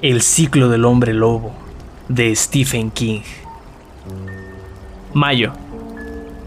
El ciclo del hombre lobo de Stephen King. Mayo.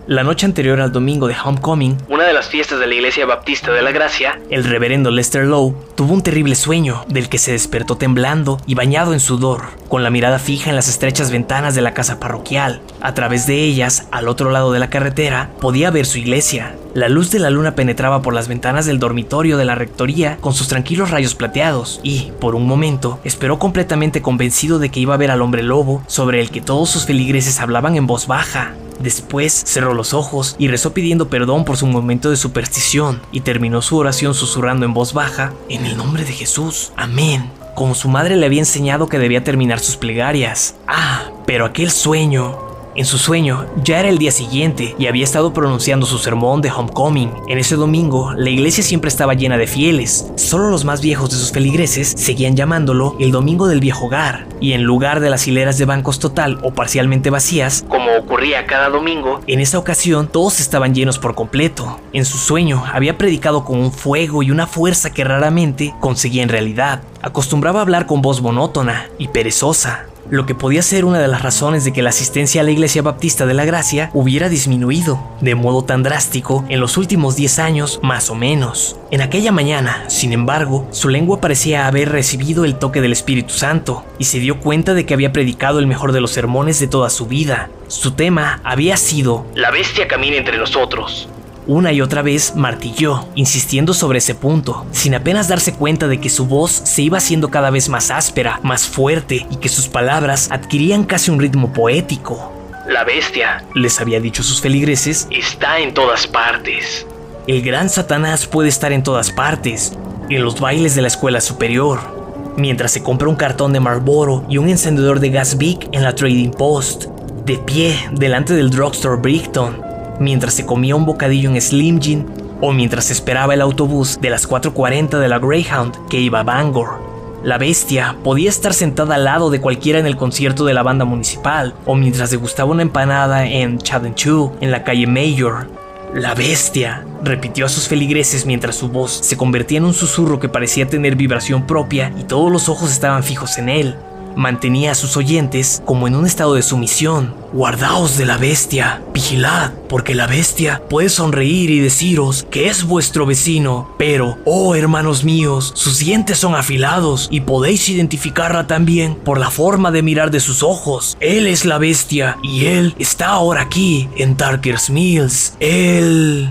La noche anterior al domingo de Homecoming, una de las fiestas de la Iglesia Baptista de la Gracia, el reverendo Lester Lowe tuvo un terrible sueño del que se despertó temblando y bañado en sudor, con la mirada fija en las estrechas ventanas de la casa parroquial. A través de ellas, al otro lado de la carretera, podía ver su iglesia. La luz de la luna penetraba por las ventanas del dormitorio de la rectoría con sus tranquilos rayos plateados y, por un momento, esperó completamente convencido de que iba a ver al hombre lobo sobre el que todos sus feligreses hablaban en voz baja. Después cerró los ojos y rezó pidiendo perdón por su momento de superstición y terminó su oración susurrando en voz baja, en el nombre de Jesús, amén, como su madre le había enseñado que debía terminar sus plegarias. Ah, pero aquel sueño en su sueño, ya era el día siguiente y había estado pronunciando su sermón de Homecoming. En ese domingo, la iglesia siempre estaba llena de fieles. Solo los más viejos de sus feligreses seguían llamándolo el Domingo del Viejo Hogar. Y en lugar de las hileras de bancos total o parcialmente vacías, como ocurría cada domingo, en esa ocasión todos estaban llenos por completo. En su sueño, había predicado con un fuego y una fuerza que raramente conseguía en realidad. Acostumbraba hablar con voz monótona y perezosa, lo que podía ser una de las razones de que la asistencia a la Iglesia Baptista de la Gracia hubiera disminuido de modo tan drástico en los últimos 10 años, más o menos. En aquella mañana, sin embargo, su lengua parecía haber recibido el toque del Espíritu Santo y se dio cuenta de que había predicado el mejor de los sermones de toda su vida. Su tema había sido La bestia camina entre nosotros, una y otra vez martilló, insistiendo sobre ese punto, sin apenas darse cuenta de que su voz se iba haciendo cada vez más áspera, más fuerte y que sus palabras adquirían casi un ritmo poético. La bestia, les había dicho sus feligreses, está en todas partes. El gran Satanás puede estar en todas partes, en los bailes de la escuela superior, mientras se compra un cartón de Marlboro y un encendedor de gas Big en la Trading Post, de pie delante del drugstore Brickton, mientras se comía un bocadillo en Slim Jim o mientras esperaba el autobús de las 4.40 de la Greyhound que iba a Bangor. La bestia podía estar sentada al lado de cualquiera en el concierto de la banda municipal o mientras degustaba una empanada en Chadenchu en la calle Mayor. La bestia, repitió a sus feligreses mientras su voz se convertía en un susurro que parecía tener vibración propia y todos los ojos estaban fijos en él mantenía a sus oyentes como en un estado de sumisión. Guardaos de la bestia, vigilad, porque la bestia puede sonreír y deciros que es vuestro vecino, pero, oh hermanos míos, sus dientes son afilados y podéis identificarla también por la forma de mirar de sus ojos. Él es la bestia y él está ahora aquí, en Darker's Mills. Él...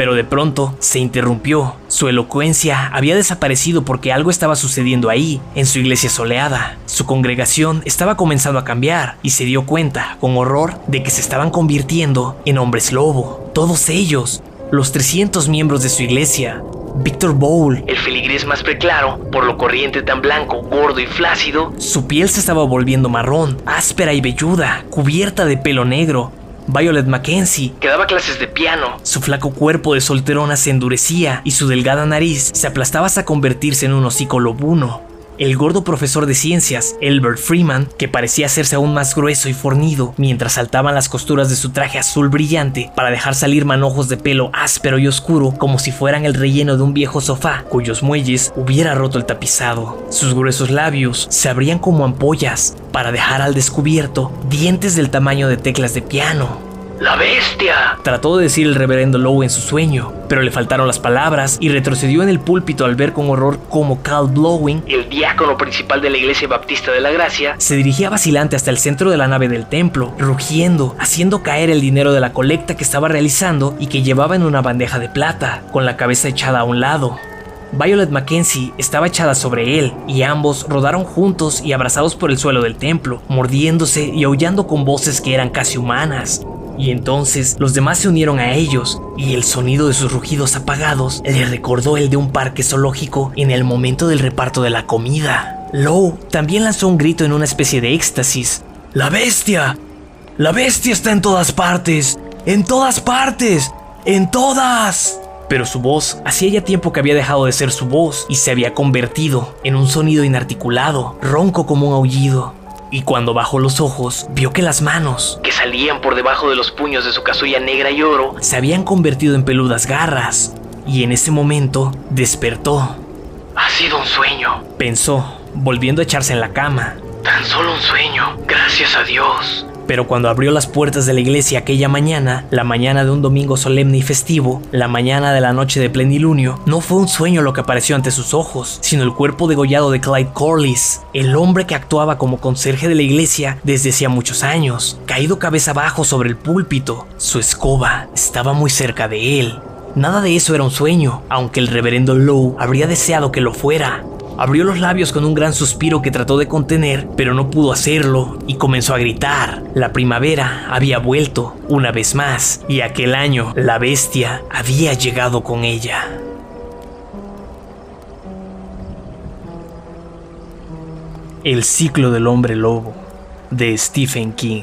Pero de pronto se interrumpió. Su elocuencia había desaparecido porque algo estaba sucediendo ahí, en su iglesia soleada. Su congregación estaba comenzando a cambiar y se dio cuenta, con horror, de que se estaban convirtiendo en hombres lobo. Todos ellos, los 300 miembros de su iglesia, Victor Bowl, el feligrés más preclaro, por lo corriente tan blanco, gordo y flácido, su piel se estaba volviendo marrón, áspera y velluda, cubierta de pelo negro, Violet Mackenzie, que daba clases de piano. Su flaco cuerpo de solterona se endurecía y su delgada nariz se aplastaba hasta convertirse en un hocico lobuno el gordo profesor de ciencias, Elbert Freeman, que parecía hacerse aún más grueso y fornido mientras saltaban las costuras de su traje azul brillante para dejar salir manojos de pelo áspero y oscuro como si fueran el relleno de un viejo sofá cuyos muelles hubiera roto el tapizado. Sus gruesos labios se abrían como ampollas para dejar al descubierto dientes del tamaño de teclas de piano. ¡La bestia! Trató de decir el reverendo Lowe en su sueño, pero le faltaron las palabras y retrocedió en el púlpito al ver con horror cómo Cal Blowing, el diácono principal de la iglesia baptista de la gracia, se dirigía vacilante hasta el centro de la nave del templo, rugiendo, haciendo caer el dinero de la colecta que estaba realizando y que llevaba en una bandeja de plata, con la cabeza echada a un lado. Violet Mackenzie estaba echada sobre él y ambos rodaron juntos y abrazados por el suelo del templo, mordiéndose y aullando con voces que eran casi humanas. Y entonces los demás se unieron a ellos y el sonido de sus rugidos apagados le recordó el de un parque zoológico en el momento del reparto de la comida. Lowe también lanzó un grito en una especie de éxtasis. ¡La bestia! ¡La bestia está en todas partes! ¡En todas partes! ¡En todas! Pero su voz hacía ya tiempo que había dejado de ser su voz y se había convertido en un sonido inarticulado, ronco como un aullido y cuando bajó los ojos, vio que las manos, que salían por debajo de los puños de su casulla negra y oro, se habían convertido en peludas garras. Y en ese momento despertó. Ha sido un sueño, pensó, volviendo a echarse en la cama. Tan solo un sueño, gracias a Dios. Pero cuando abrió las puertas de la iglesia aquella mañana, la mañana de un domingo solemne y festivo, la mañana de la noche de plenilunio, no fue un sueño lo que apareció ante sus ojos, sino el cuerpo degollado de Clyde Corliss, el hombre que actuaba como conserje de la iglesia desde hacía muchos años, caído cabeza abajo sobre el púlpito. Su escoba estaba muy cerca de él. Nada de eso era un sueño, aunque el reverendo Lowe habría deseado que lo fuera. Abrió los labios con un gran suspiro que trató de contener, pero no pudo hacerlo y comenzó a gritar. La primavera había vuelto una vez más y aquel año la bestia había llegado con ella. El ciclo del hombre lobo de Stephen King.